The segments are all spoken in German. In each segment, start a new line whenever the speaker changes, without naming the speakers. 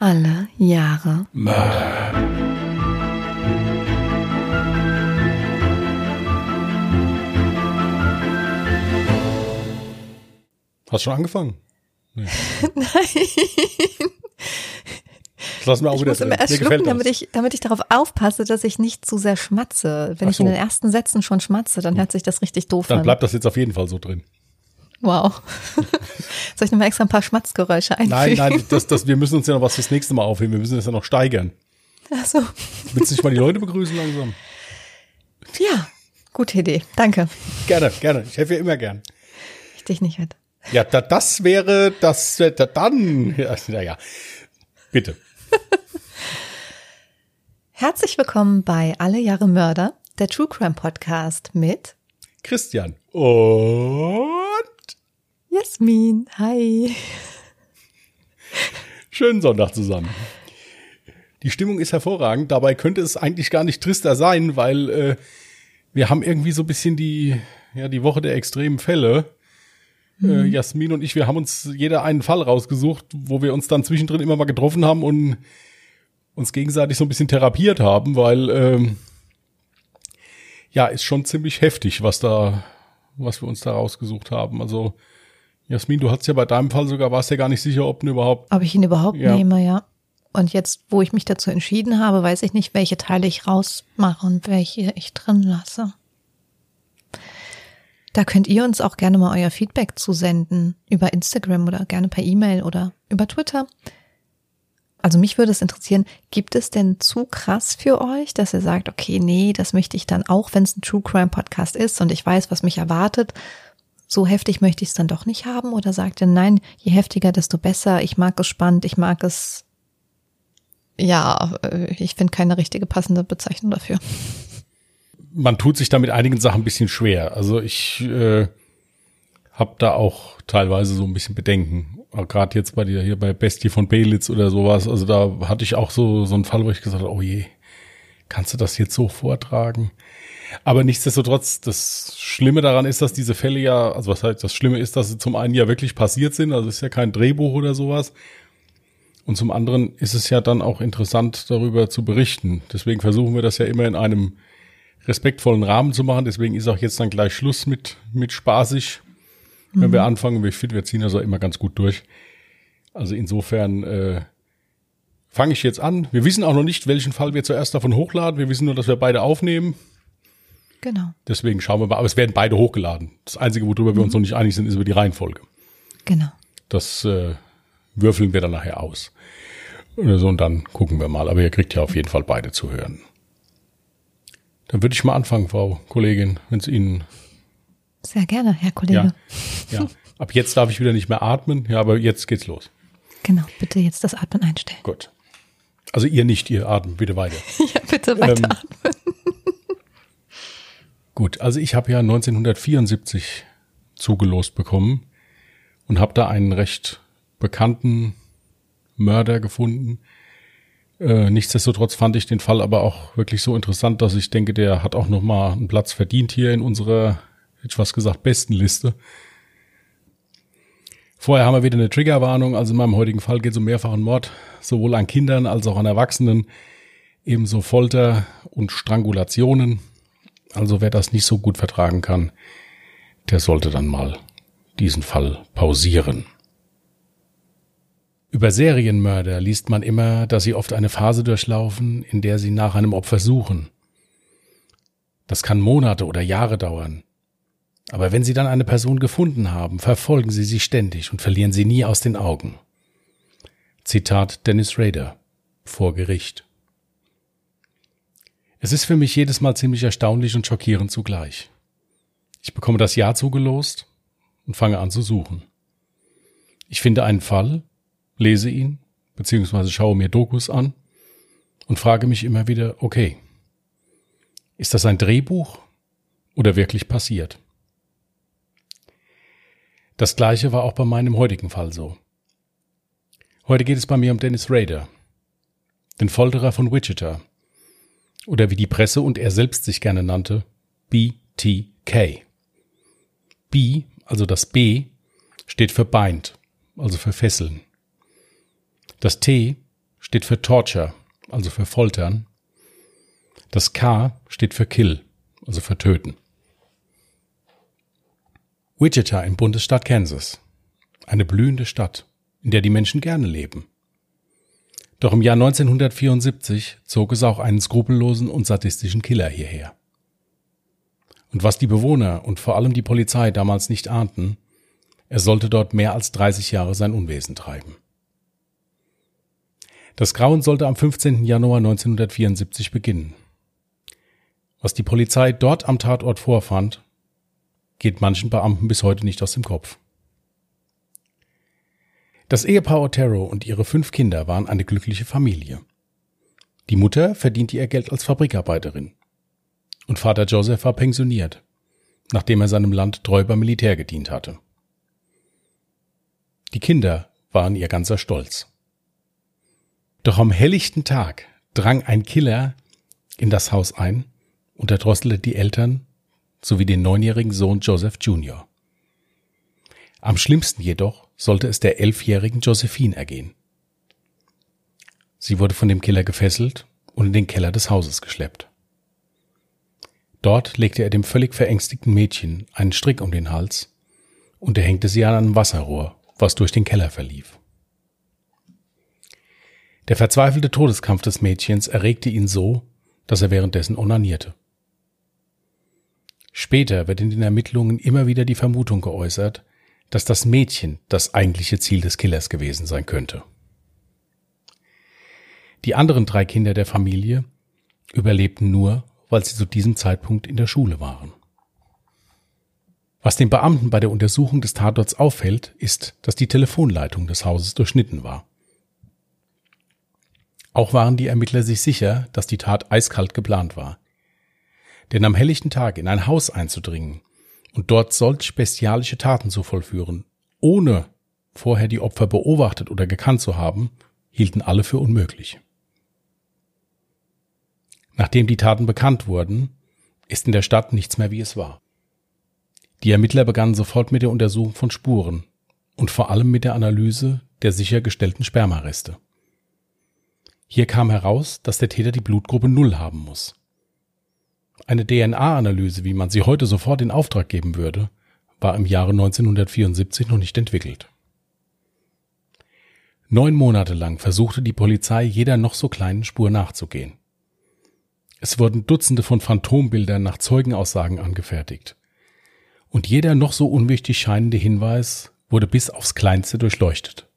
Alle Jahre
Mörder. Hast schon angefangen? Nee.
Nein.
Das lassen wir auch
Ich
wieder
muss immer erst
Mir gefällt
schlucken, damit ich, damit ich darauf aufpasse, dass ich nicht zu sehr schmatze. Wenn
Ach
ich in
so.
den ersten Sätzen schon schmatze, dann hört sich das richtig doof
Dann
an.
bleibt das jetzt auf jeden Fall so drin.
Wow. Soll ich nochmal extra ein paar Schmatzgeräusche einfügen?
Nein, nein, das, das, wir müssen uns ja noch was fürs nächste Mal aufheben. Wir müssen das ja noch steigern.
Ach so.
Willst du nicht mal die Leute begrüßen langsam?
Ja, gute Idee. Danke.
Gerne, gerne. Ich helfe ja immer gern.
Ich dich nicht mit.
Ja, da, das wäre, das wäre dann, ja, naja, bitte.
Herzlich willkommen bei Alle Jahre Mörder, der True Crime Podcast mit
Christian. Und
Jasmin. Hi.
schönen Sonntag zusammen. Die Stimmung ist hervorragend. Dabei könnte es eigentlich gar nicht trister sein, weil äh, wir haben irgendwie so ein bisschen die, ja, die Woche der extremen Fälle. Äh, Jasmin und ich, wir haben uns jeder einen Fall rausgesucht, wo wir uns dann zwischendrin immer mal getroffen haben und uns gegenseitig so ein bisschen therapiert haben, weil ähm, ja, ist schon ziemlich heftig, was da, was wir uns da rausgesucht haben. Also Jasmin, du hast ja bei deinem Fall sogar, warst ja gar nicht sicher, ob du überhaupt
Ob ich ihn überhaupt
Ja.
nehme, ja. Und jetzt, wo ich mich dazu entschieden habe, weiß ich nicht, welche Teile ich rausmache und welche ich drin lasse. Da könnt ihr uns auch gerne mal euer Feedback zusenden über Instagram oder gerne per E-Mail oder über Twitter. Also mich würde es interessieren, gibt es denn zu krass für euch, dass ihr sagt, okay, nee, das möchte ich dann auch, wenn es ein True Crime Podcast ist und ich weiß, was mich erwartet, so heftig möchte ich es dann doch nicht haben? Oder sagt ihr, nein, je heftiger, desto besser, ich mag es spannend, ich mag es, ja, äh, ich finde keine richtige passende Bezeichnung dafür.
man tut sich da mit einigen Sachen ein bisschen schwer. Also ich äh, habe da auch teilweise so ein bisschen Bedenken. Gerade jetzt bei dir hier bei Bestie von Belitz oder sowas. Also da hatte ich auch so so einen Fall, wo ich gesagt habe, oh je, kannst du das jetzt so vortragen? Aber nichtsdestotrotz, das Schlimme daran ist, dass diese Fälle ja, also was heißt, das Schlimme ist, dass sie zum einen ja wirklich passiert sind, also es ist ja kein Drehbuch oder sowas. Und zum anderen ist es ja dann auch interessant, darüber zu berichten. Deswegen versuchen wir das ja immer in einem respektvollen Rahmen zu machen. Deswegen ist auch jetzt dann gleich Schluss mit, mit spaßig, wenn wir anfangen. Ich finde, wir ziehen das auch immer ganz gut durch. Also insofern äh, fange ich jetzt an. Wir wissen auch noch nicht, welchen Fall wir zuerst davon hochladen. Wir wissen nur, dass wir beide aufnehmen.
Genau,
Deswegen schauen wir mal. Aber es werden beide hochgeladen. Das Einzige, worüber wir uns noch nicht einig sind, ist über die Reihenfolge.
genau.
Das äh, würfeln wir dann nachher aus. So, und dann gucken wir mal. Aber ihr kriegt ja auf jeden Fall beide zu hören. Dann würde ich mal anfangen, Frau Kollegin, wenn es Ihnen
Sehr gerne, Herr Kollege.
ja, ja. Ab jetzt darf ich wieder nicht mehr atmen. Ja, aber jetzt geht's los.
Genau, bitte jetzt das Atmen einstellen.
Gut. Also ihr nicht, ihr atmet bitte weiter.
Ja, bitte weiter.
Gut, also ich habe ja 1974 zugelost bekommen und habe da einen recht bekannten Mörder gefunden. Äh, nichtsdestotrotz fand ich den Fall aber auch wirklich so interessant, dass ich denke, der hat auch noch mal einen Platz verdient hier in unserer, hätte ich fast gesagt, besten Liste. Vorher haben wir wieder eine Triggerwarnung. Also in meinem heutigen Fall geht es um mehrfachen Mord, sowohl an Kindern als auch an Erwachsenen, ebenso Folter und Strangulationen. Also wer das nicht so gut vertragen kann, der sollte dann mal diesen Fall pausieren. Über Serienmörder liest man immer, dass sie oft eine Phase durchlaufen, in der sie nach einem Opfer suchen. Das kann Monate oder Jahre dauern. Aber wenn sie dann eine Person gefunden haben, verfolgen sie sie ständig und verlieren sie nie aus den Augen. Zitat Dennis Rader vor Gericht. Es ist für mich jedes Mal ziemlich erstaunlich und schockierend zugleich. Ich bekomme das Jahr zugelost und fange an zu suchen. Ich finde einen Fall, lese ihn, beziehungsweise schaue mir Dokus an und frage mich immer wieder, okay, ist das ein Drehbuch oder wirklich passiert? Das gleiche war auch bei meinem heutigen Fall so. Heute geht es bei mir um Dennis Rader, den Folterer von Wichita, oder wie die Presse und er selbst sich gerne nannte, BTK. B, also das B, steht für Bind, also für Fesseln. Das T steht für Torture, also für Foltern. Das K steht für Kill, also für Töten. Wichita im Bundesstaat Kansas. Eine blühende Stadt, in der die Menschen gerne leben. Doch im Jahr 1974 zog es auch einen skrupellosen und sadistischen Killer hierher. Und was die Bewohner und vor allem die Polizei damals nicht ahnten, er sollte dort mehr als 30 Jahre sein Unwesen treiben. Das Grauen sollte am 15. Januar 1974 beginnen. Was die Polizei dort am Tatort vorfand, geht manchen Beamten bis heute nicht aus dem Kopf. Das Ehepaar Otero und ihre fünf Kinder waren eine glückliche Familie. Die Mutter verdiente ihr Geld als Fabrikarbeiterin. Und Vater Joseph war pensioniert, nachdem er seinem Land treu beim Militär gedient hatte. Die Kinder waren ihr ganzer Stolz. Doch am helllichten Tag drang ein Killer in das Haus ein und erdrosselte die Eltern sowie den neunjährigen Sohn Joseph Jr. Am schlimmsten jedoch sollte es der elfjährigen Josephine ergehen. Sie wurde von dem Killer gefesselt und in den Keller des Hauses geschleppt. Dort legte er dem völlig verängstigten Mädchen einen Strick um den Hals und er hängte sie an einem Wasserrohr, was durch den Keller verlief. Der verzweifelte Todeskampf des Mädchens erregte ihn so, dass er währenddessen onanierte. Später wird in den Ermittlungen immer wieder die Vermutung geäußert, dass das Mädchen das eigentliche Ziel des Killers gewesen sein könnte. Die anderen drei Kinder der Familie überlebten nur, weil sie zu diesem Zeitpunkt in der Schule waren. Was den Beamten bei der Untersuchung des Tatorts auffällt, ist, dass die Telefonleitung des Hauses durchschnitten war. Auch waren die Ermittler sich sicher, dass die Tat eiskalt geplant war. Denn am helllichten Tag in ein Haus einzudringen und dort solch bestialische Taten zu vollführen, ohne vorher die Opfer beobachtet oder gekannt zu haben, hielten alle für unmöglich. Nachdem die Taten bekannt wurden, ist in der Stadt nichts mehr wie es war. Die Ermittler begannen sofort mit der Untersuchung von Spuren und vor allem mit der Analyse der sichergestellten Spermareste. Hier kam heraus, dass der Täter die Blutgruppe Null haben muss. Eine DNA-Analyse, wie man sie heute sofort in Auftrag geben würde, war im Jahre 1974 noch nicht entwickelt. Neun Monate lang versuchte die Polizei jeder noch so kleinen Spur nachzugehen. Es wurden Dutzende von Phantombildern nach Zeugenaussagen angefertigt. Und jeder noch so unwichtig scheinende Hinweis wurde bis aufs Kleinste durchleuchtet.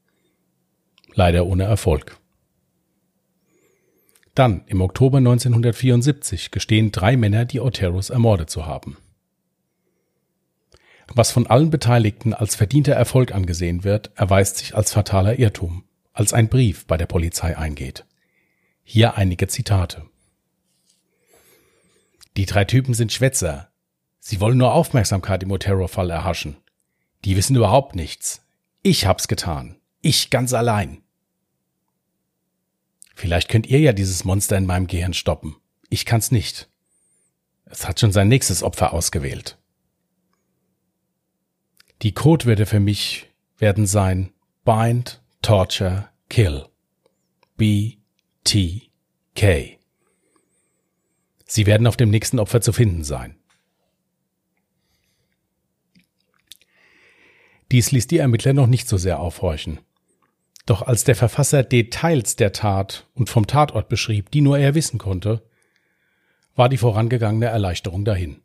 Leider ohne Erfolg. Dann, im Oktober 1974, gestehen drei Männer, die Oteros ermordet zu haben. Was von allen Beteiligten als verdienter Erfolg angesehen wird, erweist sich als fataler Irrtum, als ein Brief bei der Polizei eingeht. Hier einige Zitate. Die drei Typen sind Schwätzer. Sie wollen nur Aufmerksamkeit im Otero-Fall erhaschen. Die wissen überhaupt nichts. Ich hab's getan. Ich ganz allein. Vielleicht könnt ihr ja dieses Monster in meinem Gehirn stoppen. Ich kann's nicht. Es hat schon sein nächstes Opfer ausgewählt. Die Codewörter für mich werden sein Bind, Torture, Kill. B, T, K. Sie werden auf dem nächsten Opfer zu finden sein. Dies ließ die Ermittler noch nicht so sehr aufhorchen. Doch als der Verfasser Details der Tat und vom Tatort beschrieb, die nur er wissen konnte, war die vorangegangene Erleichterung dahin.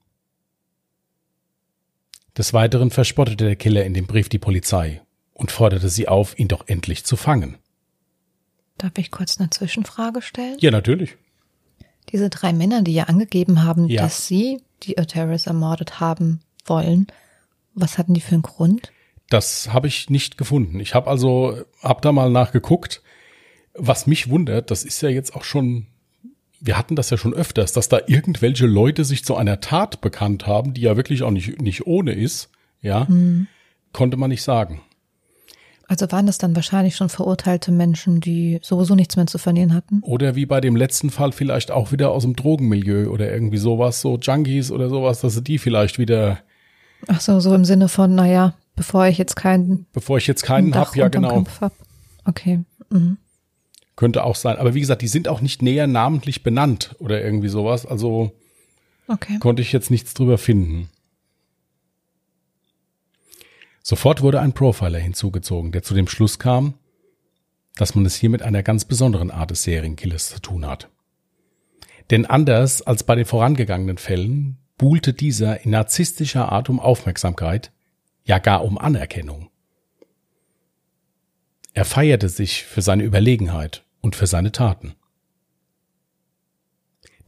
Des Weiteren verspottete der Killer in dem Brief die Polizei und forderte sie auf, ihn doch endlich zu fangen.
Darf ich kurz eine Zwischenfrage stellen?
Ja, natürlich.
Diese drei Männer, die ja angegeben haben,
Ja.
dass sie die Oteris ermordet haben wollen, was hatten die für einen Grund?
Das habe ich nicht gefunden. Ich habe also, hab da mal nachgeguckt. Was mich wundert, das ist ja jetzt auch schon, wir hatten das ja schon öfters, dass da irgendwelche Leute sich zu einer Tat bekannt haben, die ja wirklich auch nicht, nicht ohne ist. Ja, konnte man nicht sagen.
Also waren das dann wahrscheinlich schon verurteilte Menschen, die sowieso nichts mehr zu verlieren hatten?
Oder wie bei dem letzten Fall vielleicht auch wieder aus dem Drogenmilieu oder irgendwie sowas, so Junkies oder sowas, dass sie die vielleicht wieder,
Ach so, so im Sinne von, naja, bevor ich jetzt keinen
bevor ich jetzt keinen
Dach
hab, ja genau.
Hab. Okay. Mhm.
Könnte auch sein. Aber wie gesagt, die sind auch nicht näher namentlich benannt oder irgendwie sowas. Also
Okay.
konnte ich jetzt nichts drüber finden. Sofort wurde ein Profiler hinzugezogen, der zu dem Schluss kam, dass man es hier mit einer ganz besonderen Art des Serienkillers zu tun hat. Denn anders als bei den vorangegangenen Fällen buhlte dieser in narzisstischer Art um Aufmerksamkeit, ja gar um Anerkennung. Er feierte sich für seine Überlegenheit und für seine Taten.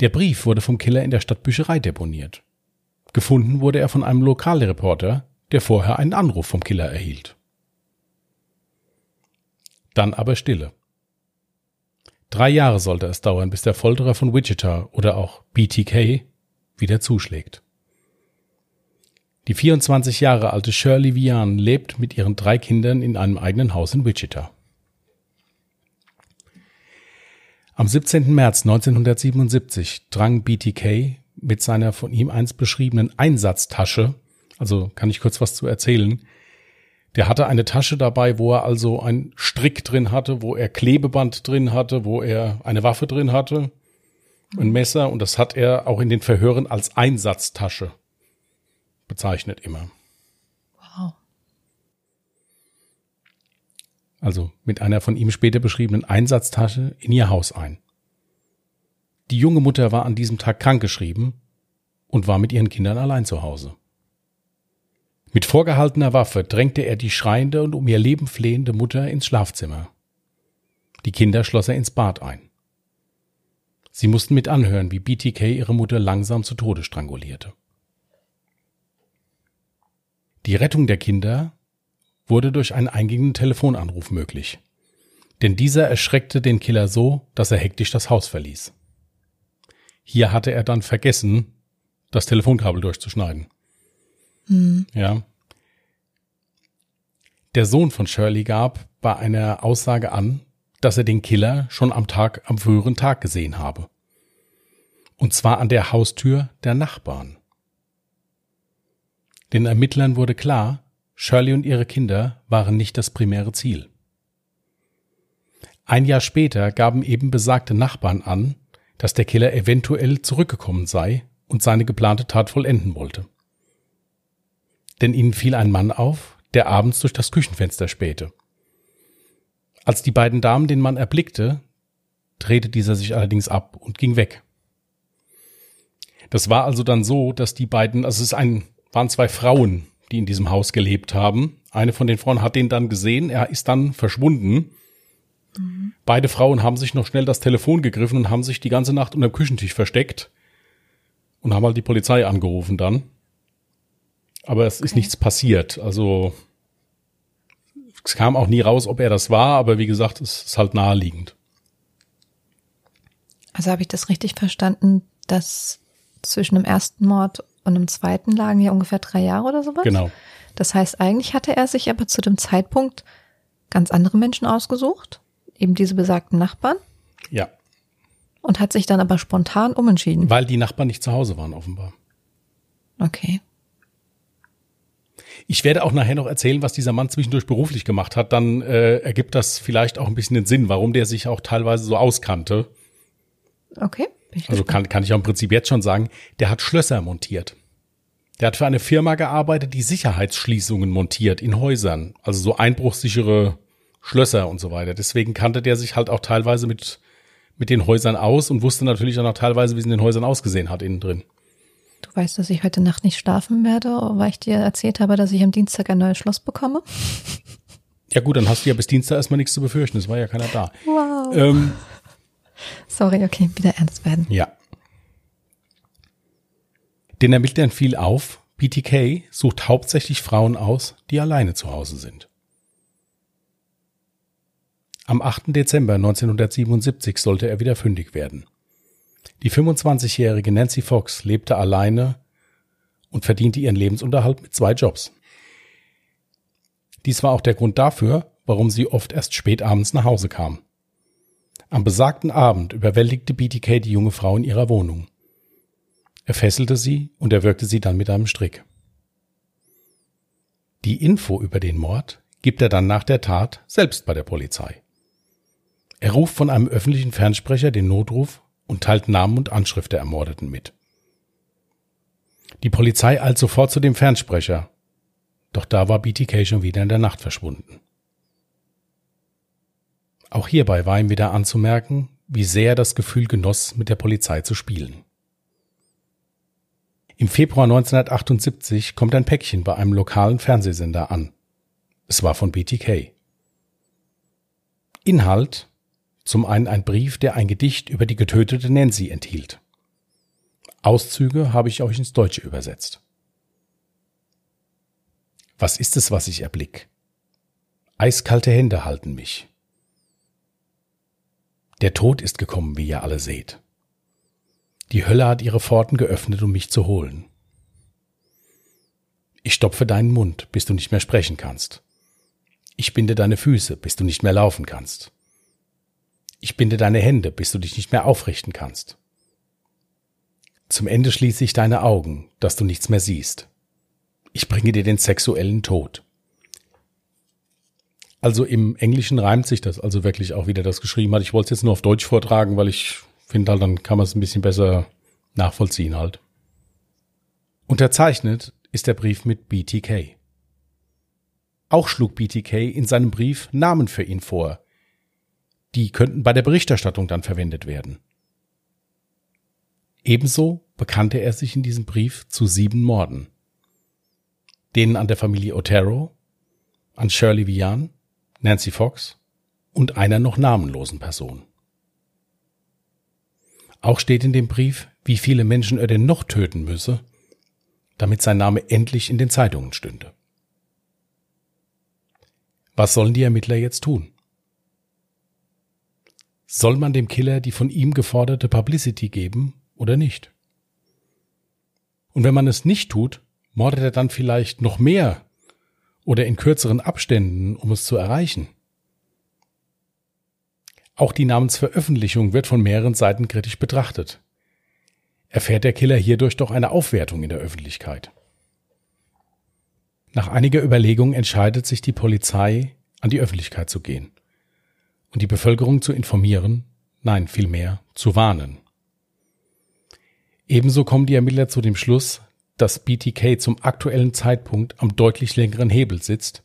Der Brief wurde vom Killer in der Stadtbücherei deponiert. Gefunden wurde er von einem Lokalreporter, der vorher einen Anruf vom Killer erhielt. Dann aber Stille. Drei Jahre sollte es dauern, bis der Folterer von Wichita oder auch BTK wieder zuschlägt. Die 24 Jahre alte Shirley Vian lebt mit ihren drei Kindern in einem eigenen Haus in Wichita. Am 17. März 1977 drang BTK mit seiner von ihm einst beschriebenen Einsatztasche, also kann ich kurz was zu erzählen, der hatte eine Tasche dabei, wo er also einen Strick drin hatte, wo er Klebeband drin hatte, wo er eine Waffe drin hatte, ein Messer und das hat er auch in den Verhören als Einsatztasche bezeichnet immer.
Wow.
Also mit einer von ihm später beschriebenen Einsatztasche in ihr Haus ein. Die junge Mutter war an diesem Tag krankgeschrieben und war mit ihren Kindern allein zu Hause. Mit vorgehaltener Waffe drängte er die schreiende und um ihr Leben flehende Mutter ins Schlafzimmer. Die Kinder schloss er ins Bad ein. Sie mussten mit anhören, wie BTK ihre Mutter langsam zu Tode strangulierte. Die Rettung der Kinder wurde durch einen eingehenden Telefonanruf möglich. Denn dieser erschreckte den Killer so, dass er hektisch das Haus verließ. Hier hatte er dann vergessen, das Telefonkabel durchzuschneiden. Ja. Der Sohn von Shirley gab bei einer Aussage an, dass er den Killer schon am Tag, am früheren Tag gesehen habe. Und zwar an der Haustür der Nachbarn. Den Ermittlern wurde klar, Shirley und ihre Kinder waren nicht das primäre Ziel. Ein Jahr später gaben eben besagte Nachbarn an, dass der Killer eventuell zurückgekommen sei und seine geplante Tat vollenden wollte. Denn ihnen fiel ein Mann auf, der abends durch das Küchenfenster spähte. Als die beiden Damen den Mann erblickte, drehte dieser sich allerdings ab und ging weg. Das war also dann so, dass die beiden, also es ist ein, waren zwei Frauen, die in diesem Haus gelebt haben. Eine von den Frauen hat den dann gesehen, er ist dann verschwunden. Beide Frauen haben sich noch schnell das Telefon gegriffen und haben sich die ganze Nacht unter dem Küchentisch versteckt und haben halt die Polizei angerufen dann. Aber es ist
Okay.
nichts passiert. Also es kam auch nie raus, ob er das war, aber wie gesagt, es ist halt naheliegend.
Also habe ich das richtig verstanden, dass zwischen dem ersten Mord und dem zweiten lagen ja ungefähr drei Jahre oder sowas?
Genau.
Das heißt, eigentlich hatte er sich aber zu dem Zeitpunkt ganz andere Menschen ausgesucht, eben diese besagten Nachbarn,
Ja.
und hat sich dann aber spontan umentschieden.
Weil die Nachbarn nicht zu Hause waren, offenbar.
Okay.
Ich werde auch nachher noch erzählen, was dieser Mann zwischendurch beruflich gemacht hat. Dann äh, ergibt das vielleicht auch ein bisschen den Sinn, warum der sich auch teilweise so auskannte.
Okay.
Also kann, kann ich auch im Prinzip jetzt schon sagen, der hat Schlösser montiert. Der hat für eine Firma gearbeitet, die Sicherheitsschließungen montiert in Häusern. Also so einbruchsichere Schlösser und so weiter. Deswegen kannte der sich halt auch teilweise mit, mit den Häusern aus und wusste natürlich auch noch teilweise, wie es in den Häusern ausgesehen hat innen drin.
Du weißt, dass ich heute Nacht nicht schlafen werde, weil ich dir erzählt habe, dass ich am Dienstag ein neues Schloss bekomme.
Ja gut, dann hast du ja bis Dienstag erstmal nichts zu befürchten. Es war ja keiner da.
Wow.
Ähm,
Sorry, okay, wieder ernst werden.
Ja. Den Ermittlern fiel auf, BTK sucht hauptsächlich Frauen aus, die alleine zu Hause sind. Am 8. Dezember 1977 sollte er wieder fündig werden. Die 25-jährige Nancy Fox lebte alleine und verdiente ihren Lebensunterhalt mit zwei Jobs. Dies war auch der Grund dafür, warum sie oft erst spät abends nach Hause kam. Am besagten Abend überwältigte BTK die junge Frau in ihrer Wohnung. Er fesselte sie und erwürgte sie dann mit einem Strick. Die Info über den Mord gibt er dann nach der Tat selbst bei der Polizei. Er ruft von einem öffentlichen Fernsprecher den Notruf und teilt Namen und Anschrift der Ermordeten mit. Die Polizei eilt sofort zu dem Fernsprecher, doch da war BTK schon wieder in der Nacht verschwunden. Auch hierbei war ihm wieder anzumerken, wie sehr er das Gefühl genoss, mit der Polizei zu spielen. Im Februar 1978 kommt ein Päckchen bei einem lokalen Fernsehsender an. Es war von BTK. Inhalt zum einen ein Brief, der ein Gedicht über die getötete Nancy enthielt. Auszüge habe ich euch ins Deutsche übersetzt. Was ist es, was ich erblick? Eiskalte Hände halten mich. Der Tod ist gekommen, wie ihr alle seht. Die Hölle hat ihre Pforten geöffnet, um mich zu holen. Ich stopfe deinen Mund, bis du nicht mehr sprechen kannst. Ich binde deine Füße, bis du nicht mehr laufen kannst. Ich binde deine Hände, bis du dich nicht mehr aufrichten kannst. Zum Ende schließe ich deine Augen, dass du nichts mehr siehst. Ich bringe dir den sexuellen Tod. Also im Englischen reimt sich das also wirklich auch wieder, das geschrieben hat. Ich wollte es jetzt nur auf Deutsch vortragen, weil ich finde halt, dann kann man es ein bisschen besser nachvollziehen halt. Unterzeichnet ist der Brief mit BTK. Auch schlug BTK in seinem Brief Namen für ihn vor. Die könnten bei der Berichterstattung dann verwendet werden. Ebenso bekannte er sich in diesem Brief zu sieben Morden. Denen an der Familie Otero, an Shirley Vian, Nancy Fox und einer noch namenlosen Person. Auch steht in dem Brief, wie viele Menschen er denn noch töten müsse, damit sein Name endlich in den Zeitungen stünde. Was sollen die Ermittler jetzt tun? Soll man dem Killer die von ihm geforderte Publicity geben oder nicht? Und wenn man es nicht tut, mordet er dann vielleicht noch mehr oder in kürzeren Abständen, um es zu erreichen. Auch die Namensveröffentlichung wird von mehreren Seiten kritisch betrachtet. Erfährt der Killer hierdurch doch eine Aufwertung in der Öffentlichkeit. Nach einiger Überlegung entscheidet sich die Polizei, an die Öffentlichkeit zu gehen und die Bevölkerung zu informieren, nein, vielmehr zu warnen. Ebenso kommen die Ermittler zu dem Schluss, dass BTK zum aktuellen Zeitpunkt am deutlich längeren Hebel sitzt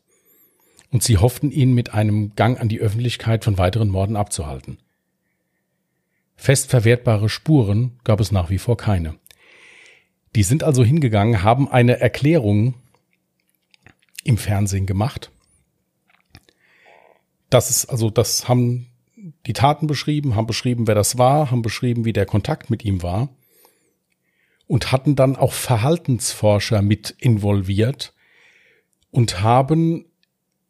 und sie hofften ihn mit einem Gang an die Öffentlichkeit von weiteren Morden abzuhalten. Fest verwertbare Spuren gab es nach wie vor keine. Die sind also hingegangen, haben eine Erklärung im Fernsehen gemacht. Das ist also, das haben die Taten beschrieben, haben beschrieben, wer das war, haben beschrieben, wie der Kontakt mit ihm war und hatten dann auch Verhaltensforscher mit involviert und haben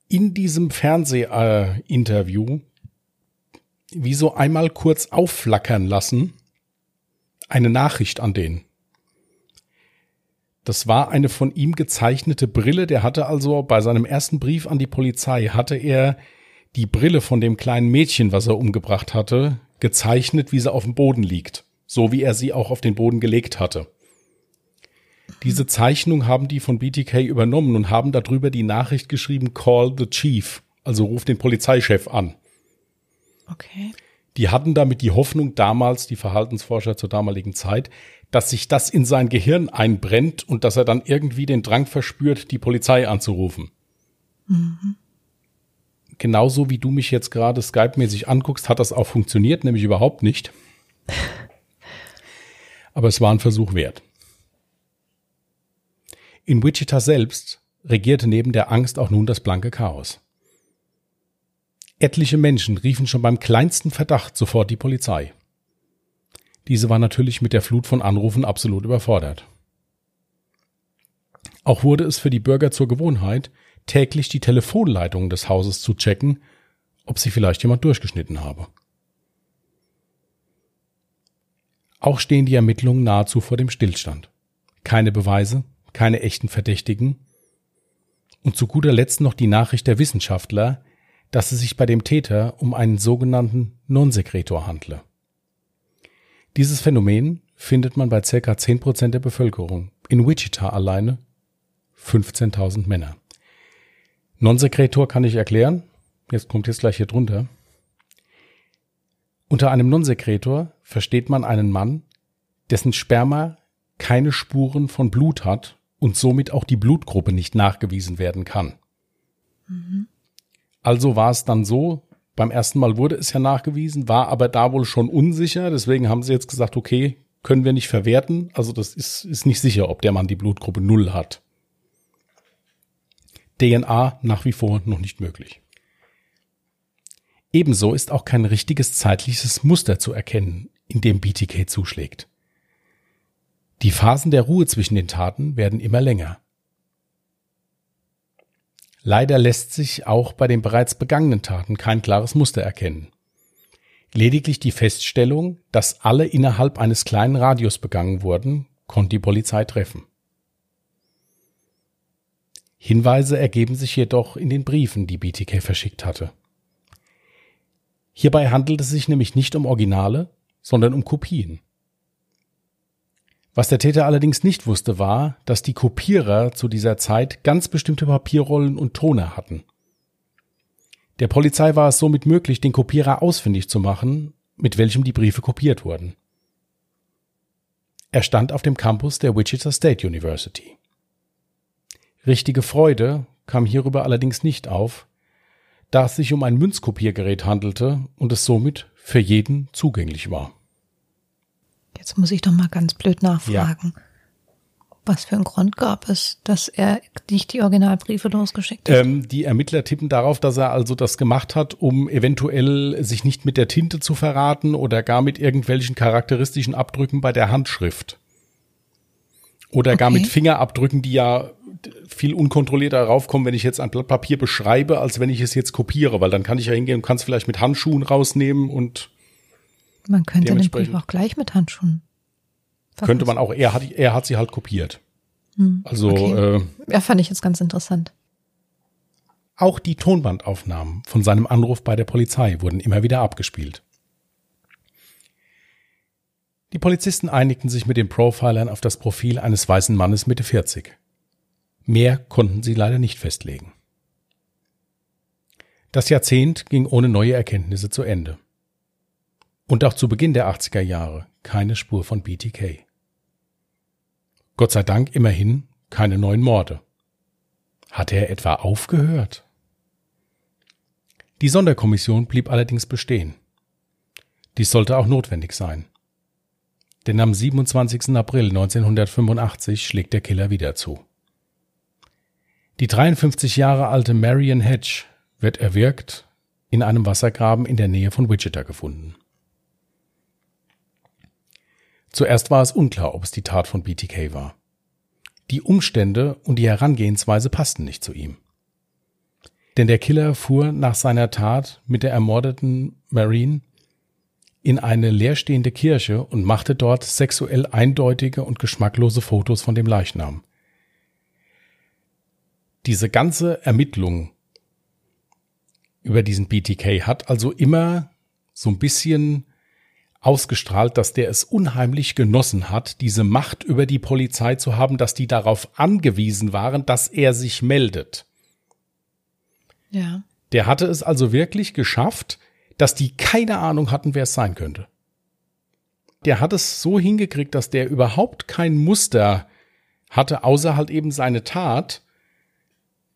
in diesem Fernsehinterview wie so einmal kurz aufflackern lassen eine Nachricht an den. Das war eine von ihm gezeichnete Brille. Der hatte also bei seinem ersten Brief an die Polizei hatte er die Brille von dem kleinen Mädchen, was er umgebracht hatte, gezeichnet, wie sie auf dem Boden liegt so wie er sie auch auf den Boden gelegt hatte. Diese Zeichnung haben die von BTK übernommen und haben darüber die Nachricht geschrieben, call the chief, also ruf den Polizeichef an.
Okay.
Die hatten damit die Hoffnung damals, die Verhaltensforscher zur damaligen Zeit, dass sich das in sein Gehirn einbrennt und dass er dann irgendwie den Drang verspürt, die Polizei anzurufen. Mhm. Genauso wie du mich jetzt gerade Skype-mäßig anguckst, hat das auch funktioniert, nämlich überhaupt nicht. aber es war ein Versuch wert. In Wichita selbst regierte neben der Angst auch nun das blanke Chaos. Etliche Menschen riefen schon beim kleinsten Verdacht sofort die Polizei. Diese war natürlich mit der Flut von Anrufen absolut überfordert. Auch wurde es für die Bürger zur Gewohnheit, täglich die Telefonleitungen des Hauses zu checken, ob sie vielleicht jemand durchgeschnitten habe. Auch stehen die Ermittlungen nahezu vor dem Stillstand. Keine Beweise, keine echten Verdächtigen. Und zu guter Letzt noch die Nachricht der Wissenschaftler, dass es sich bei dem Täter um einen sogenannten Non-Sekretor handle. Dieses Phänomen findet man bei ca. 10% der Bevölkerung. In Wichita alleine 15.000 Männer. Non-Sekretor kann ich erklären. Jetzt kommt jetzt gleich hier drunter. Unter einem Nonsekretor versteht man einen Mann, dessen Sperma keine Spuren von Blut hat und somit auch die Blutgruppe nicht nachgewiesen werden kann. Mhm. Also war es dann so, beim ersten Mal wurde es ja nachgewiesen, war aber da wohl schon unsicher, deswegen haben sie jetzt gesagt, okay, können wir nicht verwerten, also das ist, ist nicht sicher, ob der Mann die Blutgruppe Null hat. DNA nach wie vor noch nicht möglich. Ebenso ist auch kein richtiges zeitliches Muster zu erkennen, in dem BTK zuschlägt. Die Phasen der Ruhe zwischen den Taten werden immer länger. Leider lässt sich auch bei den bereits begangenen Taten kein klares Muster erkennen. Lediglich die Feststellung, dass alle innerhalb eines kleinen Radius begangen wurden, konnte die Polizei treffen. Hinweise ergeben sich jedoch in den Briefen, die BTK verschickt hatte. Hierbei handelt es sich nämlich nicht um Originale, sondern um Kopien. Was der Täter allerdings nicht wusste, war, dass die Kopierer zu dieser Zeit ganz bestimmte Papierrollen und Toner hatten. Der Polizei war es somit möglich, den Kopierer ausfindig zu machen, mit welchem die Briefe kopiert wurden. Er stand auf dem Campus der Wichita State University. Richtige Freude kam hierüber allerdings nicht auf, da es sich um ein Münzkopiergerät handelte und es somit für jeden zugänglich war.
Jetzt muss ich doch mal ganz blöd nachfragen. Ja. Was für einen Grund gab es, dass er nicht die Originalbriefe losgeschickt hat?
Ähm, die Ermittler tippen darauf, dass er also das gemacht hat, um eventuell sich nicht mit der Tinte zu verraten oder gar mit irgendwelchen charakteristischen Abdrücken bei der Handschrift. Oder okay. gar mit Fingerabdrücken, die ja viel unkontrollierter raufkommen, wenn ich jetzt ein Blatt Papier beschreibe, als wenn ich es jetzt kopiere, weil dann kann ich ja hingehen und kann es vielleicht mit Handschuhen rausnehmen und
man könnte den Brief auch gleich mit Handschuhen.
Verfassen. Könnte man auch, er hat, er hat sie halt kopiert. Hm, also, okay.
äh, ja, fand ich jetzt ganz interessant.
Auch die Tonbandaufnahmen von seinem Anruf bei der Polizei wurden immer wieder abgespielt. Die Polizisten einigten sich mit den Profilern auf das Profil eines weißen Mannes Mitte 40. Mehr konnten sie leider nicht festlegen. Das Jahrzehnt ging ohne neue Erkenntnisse zu Ende. Und auch zu Beginn der 80er Jahre keine Spur von BTK. Gott sei Dank immerhin keine neuen Morde. Hatte er etwa aufgehört? Die Sonderkommission blieb allerdings bestehen. Dies sollte auch notwendig sein. Denn am 27. April 1985 schlägt der Killer wieder zu. Die 53 Jahre alte Marion Hedge wird erwürgt in einem Wassergraben in der Nähe von Wichita gefunden. Zuerst war es unklar, ob es die Tat von BTK war. Die Umstände und die Herangehensweise passten nicht zu ihm. Denn der Killer fuhr nach seiner Tat mit der ermordeten Marine in eine leerstehende Kirche und machte dort sexuell eindeutige und geschmacklose Fotos von dem Leichnam. Diese ganze Ermittlung über diesen BTK hat also immer so ein bisschen ausgestrahlt, dass der es unheimlich genossen hat, diese Macht über die Polizei zu haben, dass die darauf angewiesen waren, dass er sich meldet.
Ja.
Der hatte es also wirklich geschafft, dass die keine Ahnung hatten, wer es sein könnte. Der hat es so hingekriegt, dass der überhaupt kein Muster hatte, außer halt eben seine Tat.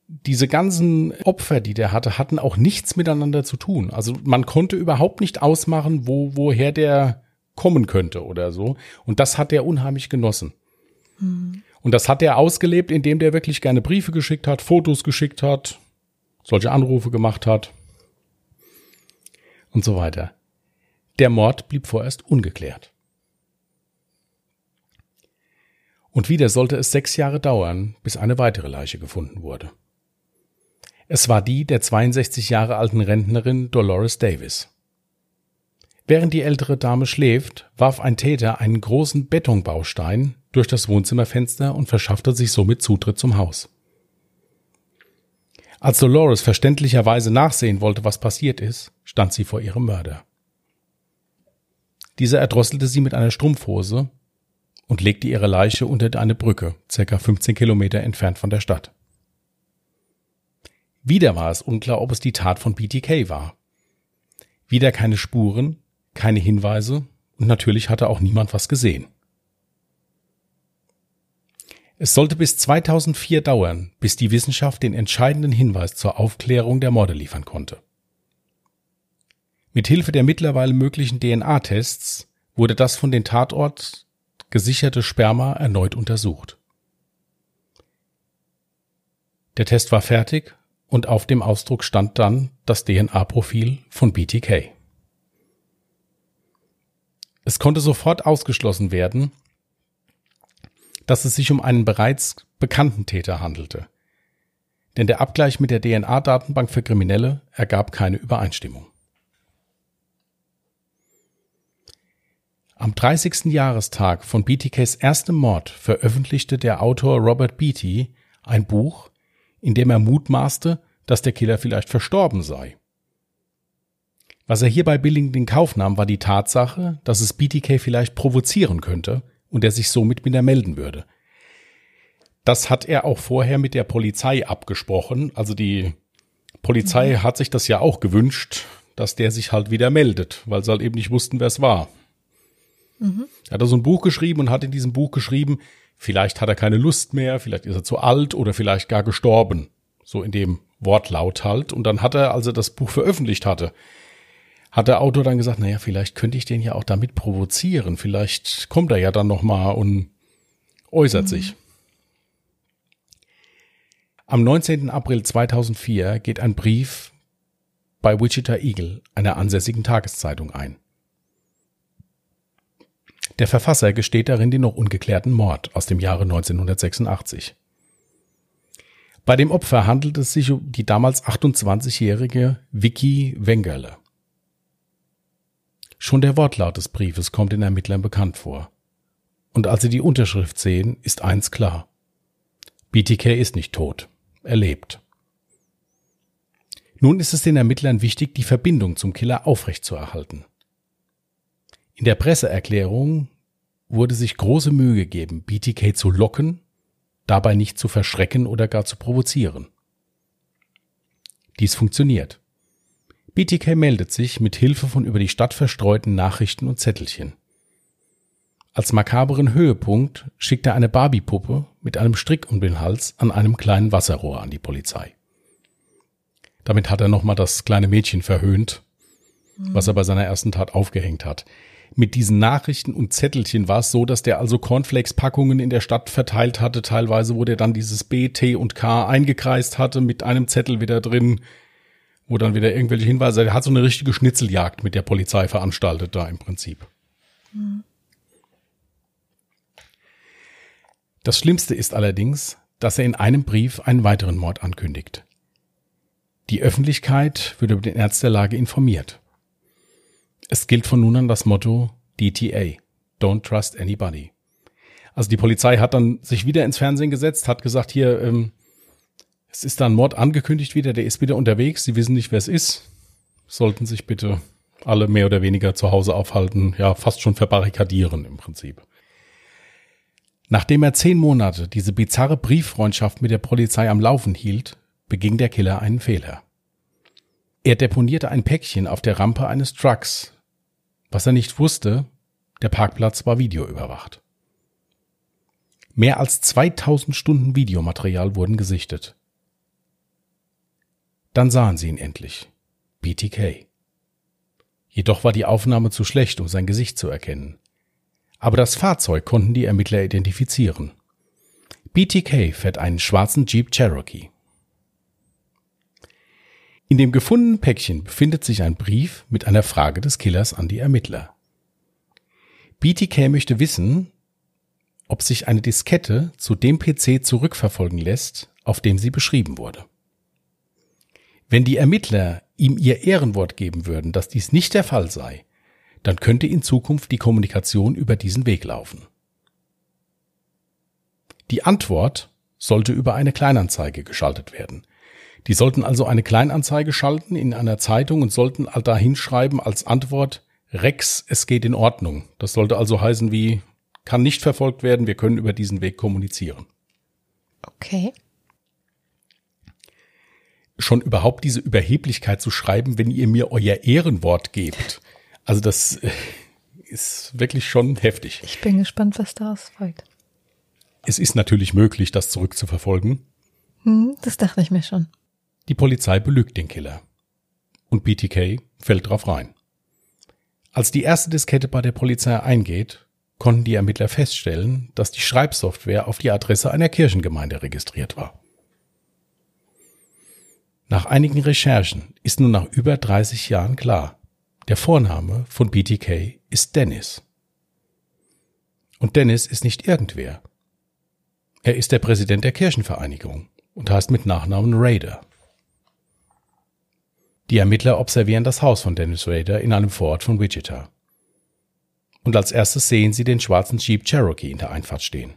Diese ganzen Opfer, die der hatte, hatten auch nichts miteinander zu tun. Also man konnte überhaupt nicht ausmachen, wo, woher der kommen könnte oder so. Und das hat er unheimlich genossen. Mhm. Und das hat er ausgelebt, indem der wirklich gerne Briefe geschickt hat, Fotos geschickt hat, solche Anrufe gemacht hat und so weiter. Der Mord blieb vorerst ungeklärt. Und wieder sollte es sechs Jahre dauern, bis eine weitere Leiche gefunden wurde. Es war die der 62 Jahre alten Rentnerin Dolores Davis. Während die ältere Dame schläft, warf ein Täter einen großen Betonbaustein durch das Wohnzimmerfenster und verschaffte sich somit Zutritt zum Haus. Als Dolores verständlicherweise nachsehen wollte, was passiert ist, stand sie vor ihrem Mörder. Dieser erdrosselte sie mit einer Strumpfhose und legte ihre Leiche unter eine Brücke, circa 15 Kilometer entfernt von der Stadt. Wieder war es unklar, ob es die Tat von BTK war. Wieder keine Spuren, keine Hinweise und natürlich hatte auch niemand was gesehen. Es sollte bis 2004 dauern, bis die Wissenschaft den entscheidenden Hinweis zur Aufklärung der Morde liefern konnte. Mit Hilfe der mittlerweile möglichen DNA-Tests wurde das von den Tatort gesicherte Sperma erneut untersucht. Der Test war fertig und auf dem Ausdruck stand dann das DNA-Profil von BTK. Es konnte sofort ausgeschlossen werden, dass es sich um einen bereits bekannten Täter handelte. Denn der Abgleich mit der DNA-Datenbank für Kriminelle ergab keine Übereinstimmung. Am 30. Jahrestag von BTKs erstem Mord veröffentlichte der Autor Robert Beatty ein Buch, in dem er mutmaßte, dass der Killer vielleicht verstorben sei. Was er hierbei billigend in Kauf nahm, war die Tatsache, dass es BTK vielleicht provozieren könnte und er sich somit wieder melden würde. Das hat er auch vorher mit der Polizei abgesprochen. Also die Polizei mhm. hat sich das ja auch gewünscht, dass der sich halt wieder meldet, weil sie halt eben nicht wussten, wer es war. Mhm. Er hat so ein Buch geschrieben und hat in diesem Buch geschrieben, vielleicht hat er keine Lust mehr, vielleicht ist er zu alt oder vielleicht gar gestorben. So in dem Wortlaut halt. Und dann hat er, als er das Buch veröffentlicht hatte, hat der Autor dann gesagt, naja, vielleicht könnte ich den ja auch damit provozieren. Vielleicht kommt er ja dann nochmal und äußert mhm. sich. Am 19. April 2004 geht ein Brief bei Wichita Eagle, einer ansässigen Tageszeitung, ein. Der Verfasser gesteht darin den noch ungeklärten Mord aus dem Jahre 1986. Bei dem Opfer handelt es sich um die damals 28-jährige Vicky Wengerle. Schon der Wortlaut des Briefes kommt den Ermittlern bekannt vor. Und als sie die Unterschrift sehen, ist eins klar. BTK ist nicht tot. Er lebt. Nun ist es den Ermittlern wichtig, die Verbindung zum Killer aufrechtzuerhalten. In der Presseerklärung wurde sich große Mühe gegeben, BTK zu locken, dabei nicht zu verschrecken oder gar zu provozieren. Dies funktioniert. BTK meldet sich mit Hilfe von über die Stadt verstreuten Nachrichten und Zettelchen. Als makaberen Höhepunkt schickt er eine Barbiepuppe mit einem Strick um den Hals an einem kleinen Wasserrohr an die Polizei. Damit hat er nochmal das kleine Mädchen verhöhnt, was er bei seiner ersten Tat aufgehängt hat mit diesen Nachrichten und Zettelchen war es so, dass der also Cornflakes-Packungen in der Stadt verteilt hatte, teilweise, wo der dann dieses B, T und K eingekreist hatte, mit einem Zettel wieder drin, wo dann wieder irgendwelche Hinweise, er hat so eine richtige Schnitzeljagd mit der Polizei veranstaltet da im Prinzip. Mhm. Das Schlimmste ist allerdings, dass er in einem Brief einen weiteren Mord ankündigt. Die Öffentlichkeit wird über den Ernst der Lage informiert. Es gilt von nun an das Motto DTA, Don't Trust Anybody. Also die Polizei hat dann sich wieder ins Fernsehen gesetzt, hat gesagt, hier, ähm, es ist da ein Mord angekündigt wieder, der ist wieder unterwegs, sie wissen nicht, wer es ist, sollten sich bitte alle mehr oder weniger zu Hause aufhalten, ja, fast schon verbarrikadieren im Prinzip. Nachdem er zehn Monate diese bizarre Brieffreundschaft mit der Polizei am Laufen hielt, beging der Killer einen Fehler. Er deponierte ein Päckchen auf der Rampe eines Trucks, was er nicht wusste, der Parkplatz war videoüberwacht. Mehr als 2000 Stunden Videomaterial wurden gesichtet. Dann sahen sie ihn endlich. BTK. Jedoch war die Aufnahme zu schlecht, um sein Gesicht zu erkennen. Aber das Fahrzeug konnten die Ermittler identifizieren. BTK fährt einen schwarzen Jeep Cherokee. In dem gefundenen Päckchen befindet sich ein Brief mit einer Frage des Killers an die Ermittler. BTK möchte wissen, ob sich eine Diskette zu dem PC zurückverfolgen lässt, auf dem sie beschrieben wurde. Wenn die Ermittler ihm ihr Ehrenwort geben würden, dass dies nicht der Fall sei, dann könnte in Zukunft die Kommunikation über diesen Weg laufen. Die Antwort sollte über eine Kleinanzeige geschaltet werden, die sollten also eine Kleinanzeige schalten in einer Zeitung und sollten da hinschreiben als Antwort Rex, es geht in Ordnung. Das sollte also heißen wie kann nicht verfolgt werden, wir können über diesen Weg kommunizieren.
Okay.
Schon überhaupt diese Überheblichkeit zu schreiben, wenn ihr mir euer Ehrenwort gebt. Also das ist wirklich schon heftig.
Ich bin gespannt, was daraus folgt.
Es ist natürlich möglich, das zurückzuverfolgen.
Hm, das dachte ich mir schon.
Die Polizei belügt den Killer. Und BTK fällt drauf rein. Als die erste Diskette bei der Polizei eingeht, konnten die Ermittler feststellen, dass die Schreibsoftware auf die Adresse einer Kirchengemeinde registriert war. Nach einigen Recherchen ist nun nach über 30 Jahren klar, der Vorname von BTK ist Dennis. Und Dennis ist nicht irgendwer. Er ist der Präsident der Kirchenvereinigung und heißt mit Nachnamen Raider. Die Ermittler observieren das Haus von Dennis Raider in einem Vorort von Wichita. Und als erstes sehen sie den schwarzen Jeep Cherokee in der Einfahrt stehen.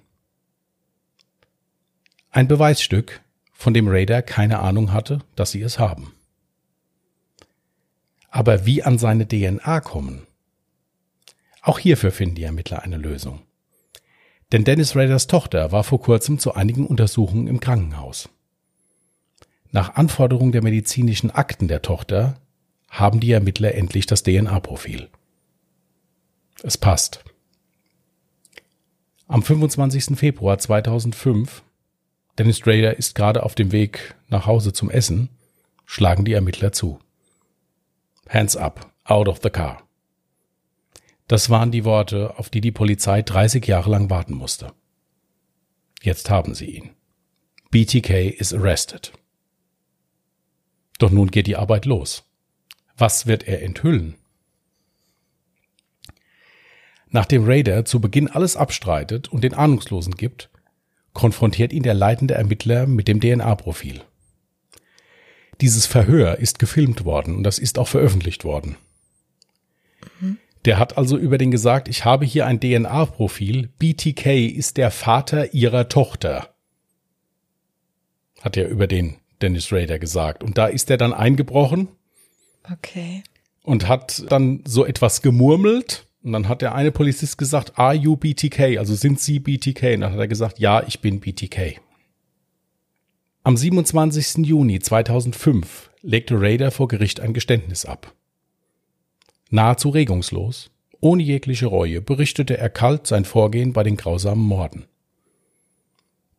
Ein Beweisstück, von dem Raider keine Ahnung hatte, dass sie es haben. Aber wie an seine DNA kommen? Auch hierfür finden die Ermittler eine Lösung. Denn Dennis Raiders Tochter war vor kurzem zu einigen Untersuchungen im Krankenhaus. Nach Anforderung der medizinischen Akten der Tochter haben die Ermittler endlich das DNA-Profil. Es passt. Am 25. Februar 2005, Dennis Rader ist gerade auf dem Weg nach Hause zum Essen, schlagen die Ermittler zu. Hands up, out of the car. Das waren die Worte, auf die die Polizei 30 Jahre lang warten musste. Jetzt haben sie ihn. BTK is arrested. Doch nun geht die Arbeit los. Was wird er enthüllen? Nachdem Raider zu Beginn alles abstreitet und den Ahnungslosen gibt, konfrontiert ihn der leitende Ermittler mit dem DNA-Profil. Dieses Verhör ist gefilmt worden und das ist auch veröffentlicht worden. Der hat also über den gesagt, ich habe hier ein DNA-Profil, BTK ist der Vater ihrer Tochter. Hat er über den Dennis Rader gesagt. Und da ist er dann eingebrochen.
Okay.
Und hat dann so etwas gemurmelt. Und dann hat der eine Polizist gesagt, are you BTK? Also sind Sie BTK? Und dann hat er gesagt, ja, ich bin BTK. Am 27. Juni 2005 legte Raider vor Gericht ein Geständnis ab. Nahezu regungslos, ohne jegliche Reue, berichtete er kalt sein Vorgehen bei den grausamen Morden.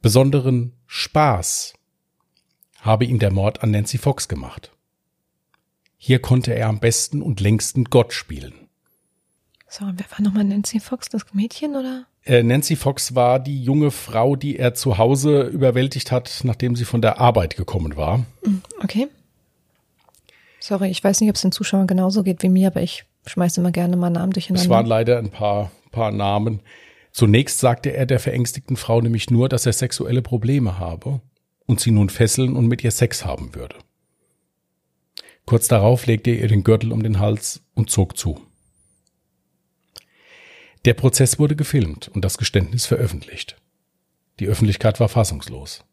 Besonderen Spaß habe ihm der Mord an Nancy Fox gemacht. Hier konnte er am besten und längsten Gott spielen.
So, wer war nochmal Nancy Fox, das Mädchen, oder?
Äh, Nancy Fox war die junge Frau, die er zu Hause überwältigt hat, nachdem sie von der Arbeit gekommen war.
Hm, okay. Sorry, ich weiß nicht, ob es den Zuschauern genauso geht wie mir, aber ich schmeiße immer gerne mal Namen durcheinander.
Es waren leider ein paar, paar Namen. Zunächst sagte er der verängstigten Frau nämlich nur, dass er sexuelle Probleme habe und sie nun fesseln und mit ihr Sex haben würde. Kurz darauf legte er ihr den Gürtel um den Hals und zog zu. Der Prozess wurde gefilmt und das Geständnis veröffentlicht. Die Öffentlichkeit war fassungslos.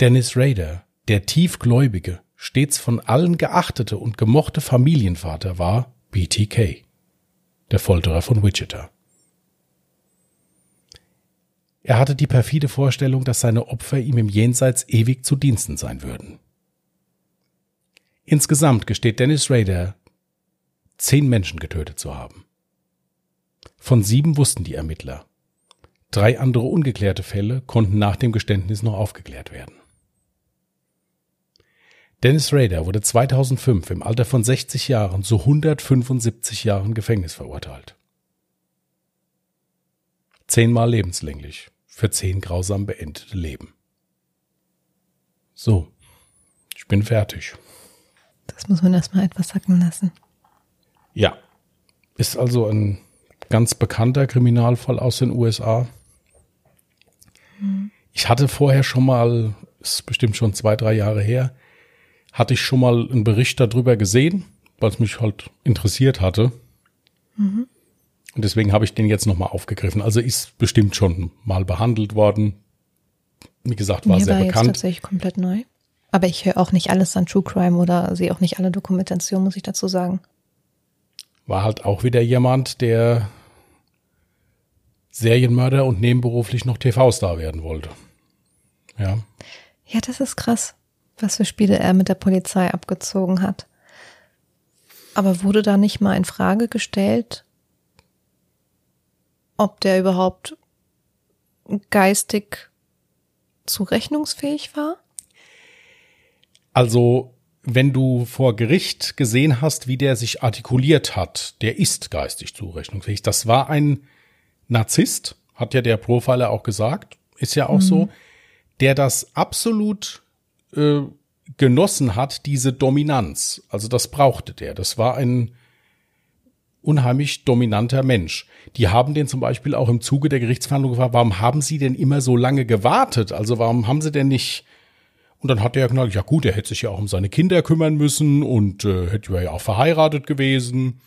Dennis Rader, der tiefgläubige, stets von allen geachtete und gemochte Familienvater war BTK, der Folterer von Wichita. Er hatte die perfide Vorstellung, dass seine Opfer ihm im Jenseits ewig zu Diensten sein würden. Insgesamt gesteht Dennis Rader, zehn Menschen getötet zu haben. Von sieben wussten die Ermittler. Drei andere ungeklärte Fälle konnten nach dem Geständnis noch aufgeklärt werden. Dennis Rader wurde 2005 im Alter von 60 Jahren zu 175 Jahren Gefängnis verurteilt zehnmal lebenslänglich für zehn grausam beendete Leben. So, ich bin fertig.
Das muss man erstmal etwas sacken lassen.
Ja, ist also ein ganz bekannter Kriminalfall aus den USA. Hm. Ich hatte vorher schon mal, ist bestimmt schon zwei, drei Jahre her, hatte ich schon mal einen Bericht darüber gesehen, weil es mich halt interessiert hatte. Mhm. Und deswegen habe ich den jetzt nochmal aufgegriffen. Also ist bestimmt schon mal behandelt worden. Wie gesagt, war Mir sehr war bekannt. Jetzt
tatsächlich komplett neu. Aber ich höre auch nicht alles an True Crime oder sehe auch nicht alle Dokumentationen, muss ich dazu sagen.
War halt auch wieder jemand, der Serienmörder und nebenberuflich noch TV-Star werden wollte. Ja.
Ja, das ist krass, was für Spiele er mit der Polizei abgezogen hat. Aber wurde da nicht mal in Frage gestellt, ob der überhaupt geistig zurechnungsfähig war?
Also, wenn du vor Gericht gesehen hast, wie der sich artikuliert hat, der ist geistig zurechnungsfähig. Das war ein Narzisst, hat ja der Profiler auch gesagt, ist ja auch mhm. so, der das absolut äh, genossen hat, diese Dominanz. Also das brauchte der. Das war ein unheimlich dominanter Mensch. Die haben den zum Beispiel auch im Zuge der Gerichtsverhandlung gefragt, warum haben sie denn immer so lange gewartet? Also warum haben sie denn nicht und dann hat er gesagt, ja gut, er hätte sich ja auch um seine Kinder kümmern müssen und äh, hätte ja auch verheiratet gewesen.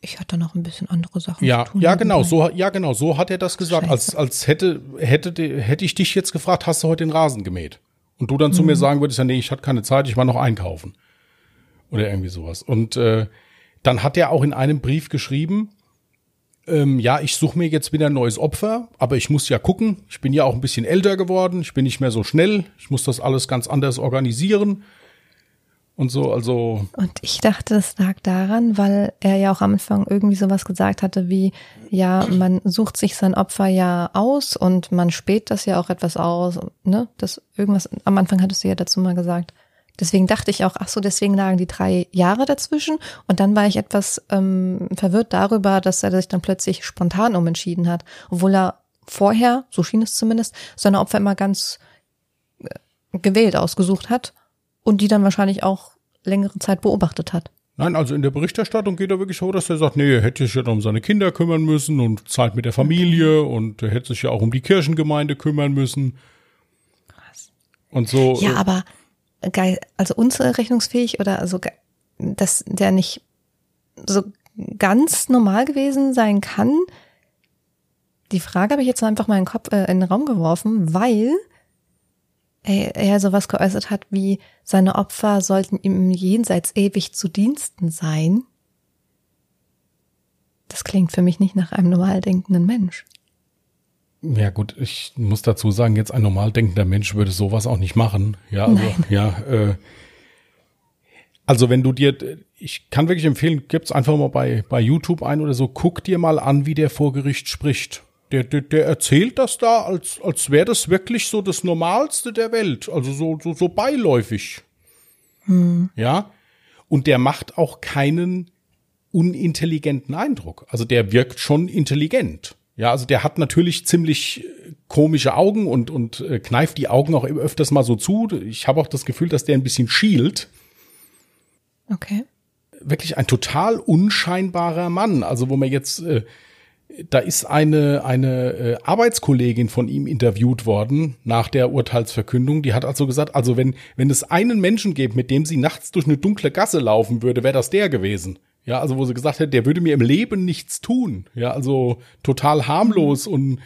Ich hatte noch ein bisschen andere Sachen
ja, zu tun. Ja, genau, so, ja, genau, so hat er das gesagt. Als, als hätte, hätte, hätte ich dich jetzt gefragt, hast du heute den Rasen gemäht? Und du dann mhm. zu mir mhm. sagen würdest, ja, nee, ich hatte keine Zeit, ich war noch einkaufen. Oder irgendwie sowas. Und äh, dann hat er auch in einem Brief geschrieben, ähm, ja, ich suche mir jetzt wieder ein neues Opfer, aber ich muss ja gucken. Ich bin ja auch ein bisschen älter geworden, ich bin nicht mehr so schnell, ich muss das alles ganz anders organisieren. Und so, also.
Und ich dachte, das lag daran, weil er ja auch am Anfang irgendwie sowas gesagt hatte wie, ja, man sucht sich sein Opfer ja aus und man späht das ja auch etwas aus, ne? Das irgendwas, am Anfang hattest du ja dazu mal gesagt. Deswegen dachte ich auch, ach so, deswegen lagen die drei Jahre dazwischen. Und dann war ich etwas ähm, verwirrt darüber, dass er sich dann plötzlich spontan umentschieden hat, obwohl er vorher, so schien es zumindest, seine Opfer immer ganz äh, gewählt ausgesucht hat und die dann wahrscheinlich auch längere Zeit beobachtet hat.
Nein, also in der Berichterstattung geht er wirklich so, dass er sagt, nee, er hätte sich ja um seine Kinder kümmern müssen und Zeit mit der Familie okay. und er hätte sich ja auch um die Kirchengemeinde kümmern müssen. Krass. Und so.
Ja, äh, aber also unzurechnungsfähig oder also, dass der nicht so ganz normal gewesen sein kann. Die Frage habe ich jetzt einfach mal in den Kopf äh, in den Raum geworfen, weil er, er sowas geäußert hat wie seine Opfer sollten ihm jenseits ewig zu Diensten sein. Das klingt für mich nicht nach einem normal denkenden Mensch.
Ja gut, ich muss dazu sagen, jetzt ein normal denkender Mensch würde sowas auch nicht machen. Ja, also, Nein. ja. Äh, also wenn du dir, ich kann wirklich empfehlen, gib's einfach mal bei bei YouTube ein oder so, guck dir mal an, wie der vor Gericht spricht. Der, der, der erzählt das da, als als wäre das wirklich so das Normalste der Welt, also so so so beiläufig. Hm. Ja, und der macht auch keinen unintelligenten Eindruck. Also der wirkt schon intelligent. Ja, also der hat natürlich ziemlich äh, komische Augen und, und äh, kneift die Augen auch öfters mal so zu. Ich habe auch das Gefühl, dass der ein bisschen schielt.
Okay.
Wirklich ein total unscheinbarer Mann. Also wo man jetzt, äh, da ist eine, eine äh, Arbeitskollegin von ihm interviewt worden nach der Urteilsverkündung. Die hat also gesagt, also wenn, wenn es einen Menschen gibt, mit dem sie nachts durch eine dunkle Gasse laufen würde, wäre das der gewesen. Ja, also wo sie gesagt hat, der würde mir im Leben nichts tun. Ja, also total harmlos und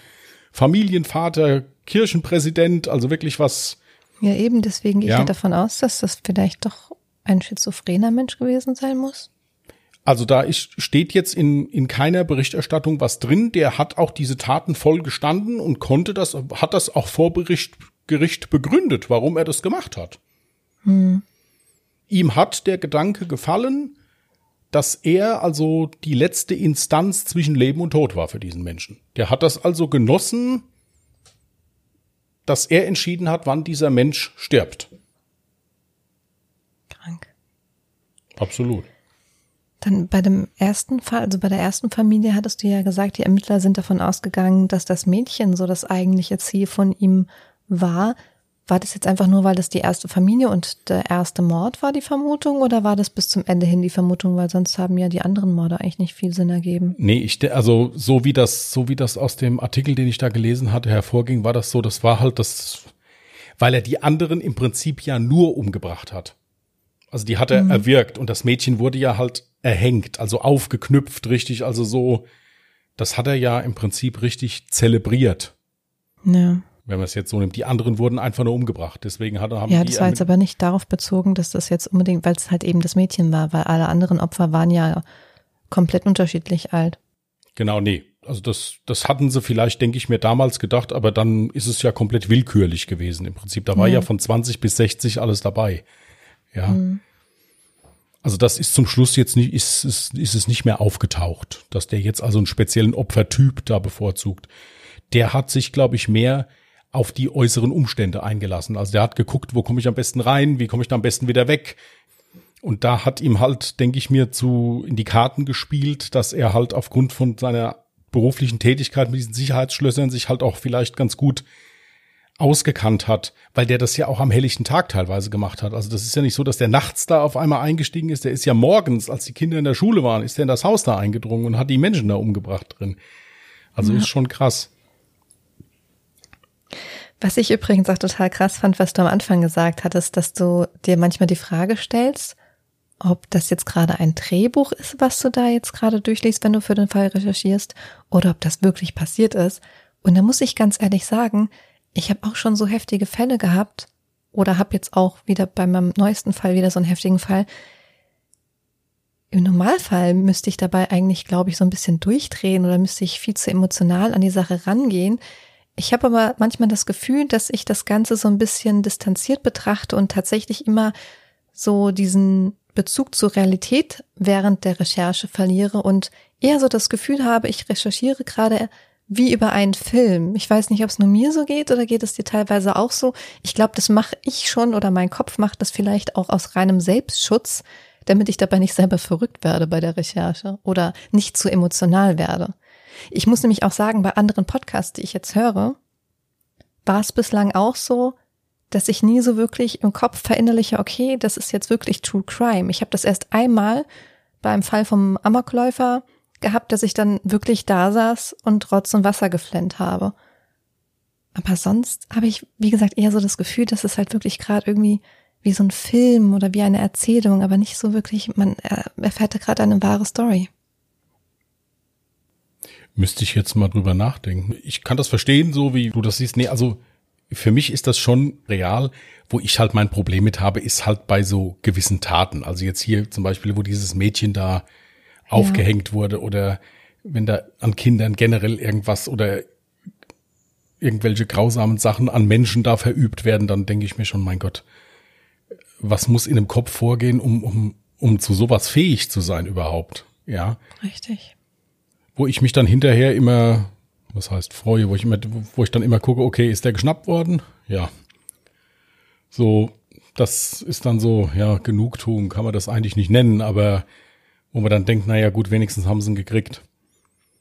Familienvater, Kirchenpräsident, also wirklich was.
Ja, eben, deswegen gehe ja. ich davon aus, dass das vielleicht doch ein schizophrener Mensch gewesen sein muss.
Also da ist, steht jetzt in, in keiner Berichterstattung was drin. Der hat auch diese Taten voll gestanden und konnte das, hat das auch vor Bericht, Gericht begründet, warum er das gemacht hat. Hm. Ihm hat der Gedanke gefallen, dass er also die letzte Instanz zwischen Leben und Tod war für diesen Menschen. Der hat das also genossen, dass er entschieden hat, wann dieser Mensch stirbt.
Krank.
Absolut.
Dann bei dem ersten Fall, also bei der ersten Familie hattest du ja gesagt, die Ermittler sind davon ausgegangen, dass das Mädchen so das eigentliche Ziel von ihm war. War das jetzt einfach nur, weil das die erste Familie und der erste Mord war, die Vermutung, oder war das bis zum Ende hin die Vermutung, weil sonst haben ja die anderen Morde eigentlich nicht viel Sinn ergeben?
Nee, ich, also so wie das, so wie das aus dem Artikel, den ich da gelesen hatte, hervorging, war das so, das war halt das, weil er die anderen im Prinzip ja nur umgebracht hat. Also die hat er mhm. erwirkt und das Mädchen wurde ja halt erhängt, also aufgeknüpft, richtig, also so, das hat er ja im Prinzip richtig zelebriert.
Ja
wenn man es jetzt so nimmt. Die anderen wurden einfach nur umgebracht. Deswegen hat, haben
Ja, das war jetzt aber nicht darauf bezogen, dass das jetzt unbedingt, weil es halt eben das Mädchen war, weil alle anderen Opfer waren ja komplett unterschiedlich alt.
Genau, nee. Also das, das hatten sie vielleicht, denke ich mir, damals gedacht, aber dann ist es ja komplett willkürlich gewesen im Prinzip. Da war ja, ja von 20 bis 60 alles dabei. Ja. Mhm. Also das ist zum Schluss jetzt nicht, ist, ist, ist es nicht mehr aufgetaucht, dass der jetzt also einen speziellen Opfertyp da bevorzugt. Der hat sich, glaube ich, mehr auf die äußeren Umstände eingelassen. Also der hat geguckt, wo komme ich am besten rein, wie komme ich da am besten wieder weg. Und da hat ihm halt, denke ich mir, zu in die Karten gespielt, dass er halt aufgrund von seiner beruflichen Tätigkeit mit diesen Sicherheitsschlössern sich halt auch vielleicht ganz gut ausgekannt hat, weil der das ja auch am helllichten Tag teilweise gemacht hat. Also das ist ja nicht so, dass der nachts da auf einmal eingestiegen ist. Der ist ja morgens, als die Kinder in der Schule waren, ist der in das Haus da eingedrungen und hat die Menschen da umgebracht drin. Also ja. ist schon krass.
Was ich übrigens auch total krass fand, was du am Anfang gesagt hattest, dass du dir manchmal die Frage stellst, ob das jetzt gerade ein Drehbuch ist, was du da jetzt gerade durchliest, wenn du für den Fall recherchierst, oder ob das wirklich passiert ist. Und da muss ich ganz ehrlich sagen, ich habe auch schon so heftige Fälle gehabt oder habe jetzt auch wieder bei meinem neuesten Fall wieder so einen heftigen Fall. Im Normalfall müsste ich dabei eigentlich, glaube ich, so ein bisschen durchdrehen oder müsste ich viel zu emotional an die Sache rangehen. Ich habe aber manchmal das Gefühl, dass ich das Ganze so ein bisschen distanziert betrachte und tatsächlich immer so diesen Bezug zur Realität während der Recherche verliere und eher so das Gefühl habe, ich recherchiere gerade wie über einen Film. Ich weiß nicht, ob es nur mir so geht oder geht es dir teilweise auch so. Ich glaube, das mache ich schon oder mein Kopf macht das vielleicht auch aus reinem Selbstschutz, damit ich dabei nicht selber verrückt werde bei der Recherche oder nicht zu emotional werde. Ich muss nämlich auch sagen, bei anderen Podcasts, die ich jetzt höre, war es bislang auch so, dass ich nie so wirklich im Kopf verinnerliche, okay, das ist jetzt wirklich True Crime. Ich habe das erst einmal beim Fall vom Amokläufer gehabt, dass ich dann wirklich da saß und Rotz und Wasser geflennt habe. Aber sonst habe ich, wie gesagt, eher so das Gefühl, dass es halt wirklich gerade irgendwie wie so ein Film oder wie eine Erzählung, aber nicht so wirklich, man erfährt da gerade eine wahre Story.
Müsste ich jetzt mal drüber nachdenken. Ich kann das verstehen, so wie du das siehst. Nee, also für mich ist das schon real. Wo ich halt mein Problem mit habe, ist halt bei so gewissen Taten. Also jetzt hier zum Beispiel, wo dieses Mädchen da aufgehängt ja. wurde oder wenn da an Kindern generell irgendwas oder irgendwelche grausamen Sachen an Menschen da verübt werden, dann denke ich mir schon, mein Gott, was muss in dem Kopf vorgehen, um, um, um zu sowas fähig zu sein überhaupt? Ja.
Richtig.
Wo ich mich dann hinterher immer, was heißt freue, wo ich immer, wo ich dann immer gucke, okay, ist der geschnappt worden? Ja. So, das ist dann so, ja, Genugtuung kann man das eigentlich nicht nennen, aber wo man dann denkt, naja gut, wenigstens haben sie ihn gekriegt.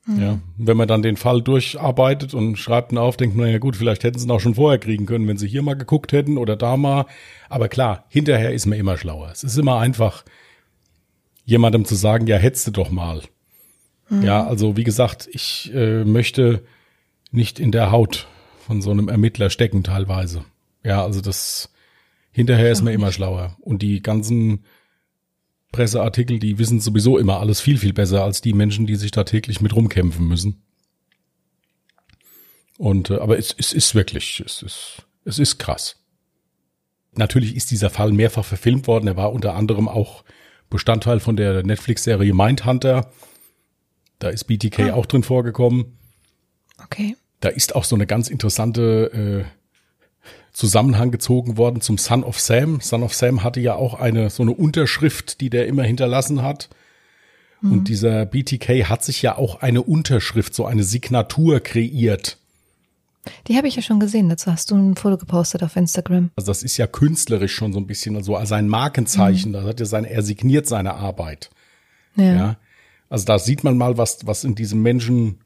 Mhm. Ja, wenn man dann den Fall durcharbeitet und schreibt ihn auf, denkt man, naja gut, vielleicht hätten sie ihn auch schon vorher kriegen können, wenn sie hier mal geguckt hätten oder da mal. Aber klar, hinterher ist man immer schlauer. Es ist immer einfach, jemandem zu sagen, ja, hättest du doch mal. Mhm. Ja, also wie gesagt, ich äh, möchte nicht in der Haut von so einem Ermittler stecken teilweise. Ja, also das hinterher ist man immer schlauer. Und die ganzen Presseartikel, die wissen sowieso immer alles viel, viel besser als die Menschen, die sich da täglich mit rumkämpfen müssen. Und, äh, aber es, es ist wirklich, es ist, es ist krass. Natürlich ist dieser Fall mehrfach verfilmt worden. Er war unter anderem auch Bestandteil von der Netflix-Serie Mindhunter. Da ist BTK ah. auch drin vorgekommen.
Okay.
Da ist auch so eine ganz interessante äh, Zusammenhang gezogen worden zum Son of Sam. Son of Sam hatte ja auch eine so eine Unterschrift, die der immer hinterlassen hat. Mhm. Und dieser BTK hat sich ja auch eine Unterschrift, so eine Signatur kreiert.
Die habe ich ja schon gesehen. Dazu hast du ein Foto gepostet auf Instagram.
Also das ist ja künstlerisch schon so ein bisschen, also sein Markenzeichen. Mhm. Das hat ja sein, er signiert seine Arbeit. Ja. ja. Also da sieht man mal, was, was in diesem Menschen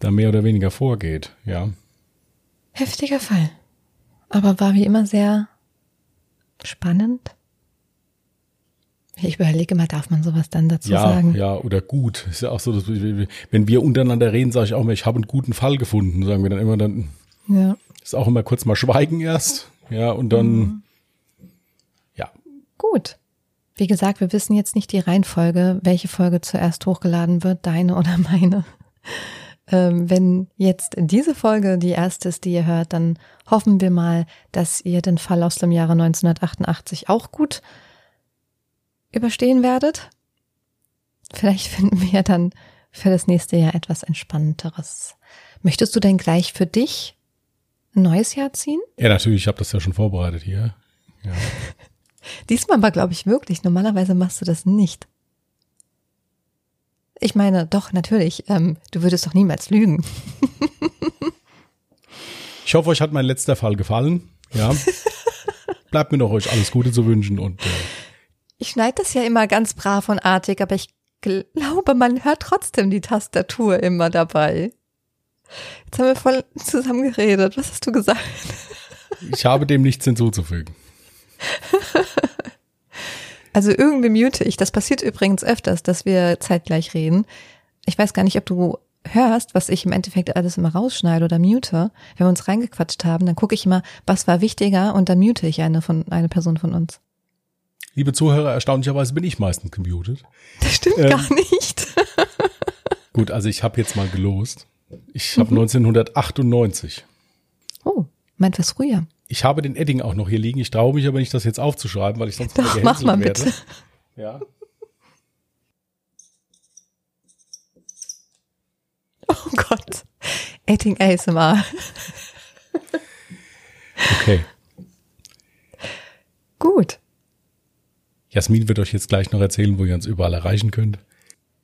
da mehr oder weniger vorgeht. Ja.
Heftiger Fall. Aber war wie immer sehr spannend. Ich überlege mal, darf man sowas dann dazu
ja,
sagen?
Ja, oder gut. Ist ja auch so, dass wenn wir untereinander reden, sage ich auch mal, ich habe einen guten Fall gefunden, sagen wir dann immer dann. Ja. Ist auch immer kurz mal schweigen erst. Ja, und dann. Mhm. Ja.
Gut. Wie gesagt, wir wissen jetzt nicht die Reihenfolge, welche Folge zuerst hochgeladen wird, deine oder meine. Ähm, wenn jetzt diese Folge die erste ist, die ihr hört, dann hoffen wir mal, dass ihr den Fall aus dem Jahre 1988 auch gut überstehen werdet. Vielleicht finden wir dann für das nächste Jahr etwas Entspannteres. Möchtest du denn gleich für dich ein neues Jahr ziehen?
Ja, natürlich. Ich habe das ja schon vorbereitet hier. Ja.
Diesmal aber glaube ich wirklich. Normalerweise machst du das nicht. Ich meine, doch, natürlich. Ähm, du würdest doch niemals lügen.
Ich hoffe, euch hat mein letzter Fall gefallen. Ja. Bleibt mir noch euch alles Gute zu wünschen und äh,
Ich schneide das ja immer ganz brav und artig, aber ich glaube, man hört trotzdem die Tastatur immer dabei. Jetzt haben wir voll zusammen geredet. Was hast du gesagt?
ich habe dem nichts hinzuzufügen.
Also irgendwie mute ich. Das passiert übrigens öfters, dass wir zeitgleich reden. Ich weiß gar nicht, ob du hörst, was ich im Endeffekt alles immer rausschneide oder mute. Wenn wir uns reingequatscht haben, dann gucke ich immer, was war wichtiger und dann mute ich eine von eine Person von uns.
Liebe Zuhörer, erstaunlicherweise bin ich meistens gemutet.
Das stimmt
Ähm.
gar nicht.
Gut, also ich habe jetzt mal gelost. Ich habe 1998.
Oh, meint was früher.
Ich habe den Edding auch noch hier liegen. Ich traue mich aber nicht, das jetzt aufzuschreiben, weil ich sonst
Doch, mach mal
werde.
bitte.
Ja.
Oh Gott. Eating ASMR.
Okay.
Gut.
Jasmin wird euch jetzt gleich noch erzählen, wo ihr uns überall erreichen könnt.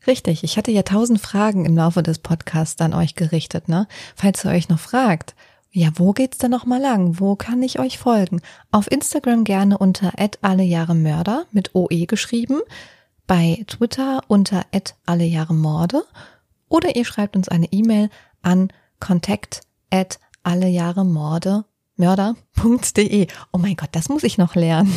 Richtig, ich hatte ja tausend Fragen im Laufe des Podcasts an euch gerichtet, ne? Falls ihr euch noch fragt, ja, wo geht's denn noch mal lang? Wo kann ich euch folgen? Auf Instagram gerne unter @allejahremörder mit OE geschrieben, bei Twitter unter @allejahremorde oder ihr schreibt uns eine E-Mail an kontakt allejahremorde mörder.de. Oh mein Gott, das muss ich noch lernen.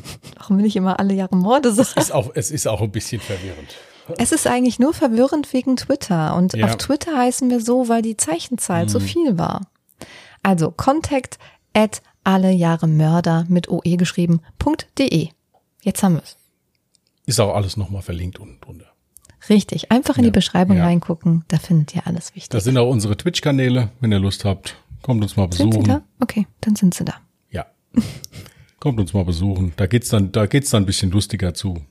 Warum will ich immer alle Jahre Morde sagen?
Ist auch, es ist auch ein bisschen verwirrend.
Es ist eigentlich nur verwirrend wegen Twitter. Und
Ja.
auf Twitter heißen wir so, weil die Zeichenzahl zu viel war. Also contact at alle Jahre Mörder mit OE geschrieben.de. Jetzt haben wir es.
Ist auch alles nochmal verlinkt unten drunter.
Richtig. Einfach in
Ja.
die Beschreibung
Ja.
reingucken. Da findet ihr alles
Da
wichtig.
sind auch unsere Twitch-Kanäle, wenn ihr Lust habt. Kommt uns mal
Sind sie
besuchen.
da? Okay, dann sind sie da.
Ja. Kommt uns mal besuchen. Da geht's dann, da geht's dann ein bisschen lustiger zu.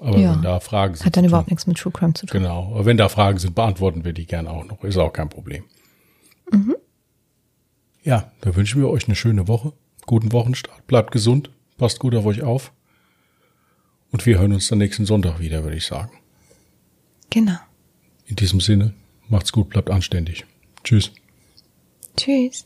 Aber
Ja.
wenn da Fragen sind.
Hat dann überhaupt
tun-
nichts mit True Crime zu tun.
Genau. Aber wenn da Fragen sind, beantworten wir die gerne auch noch. Ist auch kein Problem.
Mhm.
Ja, da wünschen wir euch eine schöne Woche. Guten Wochenstart. Bleibt gesund. Passt gut auf euch auf. Und wir hören uns dann nächsten Sonntag wieder, würde ich sagen.
Genau.
In diesem Sinne, macht's gut, bleibt anständig. Tschüss.
Tschüss.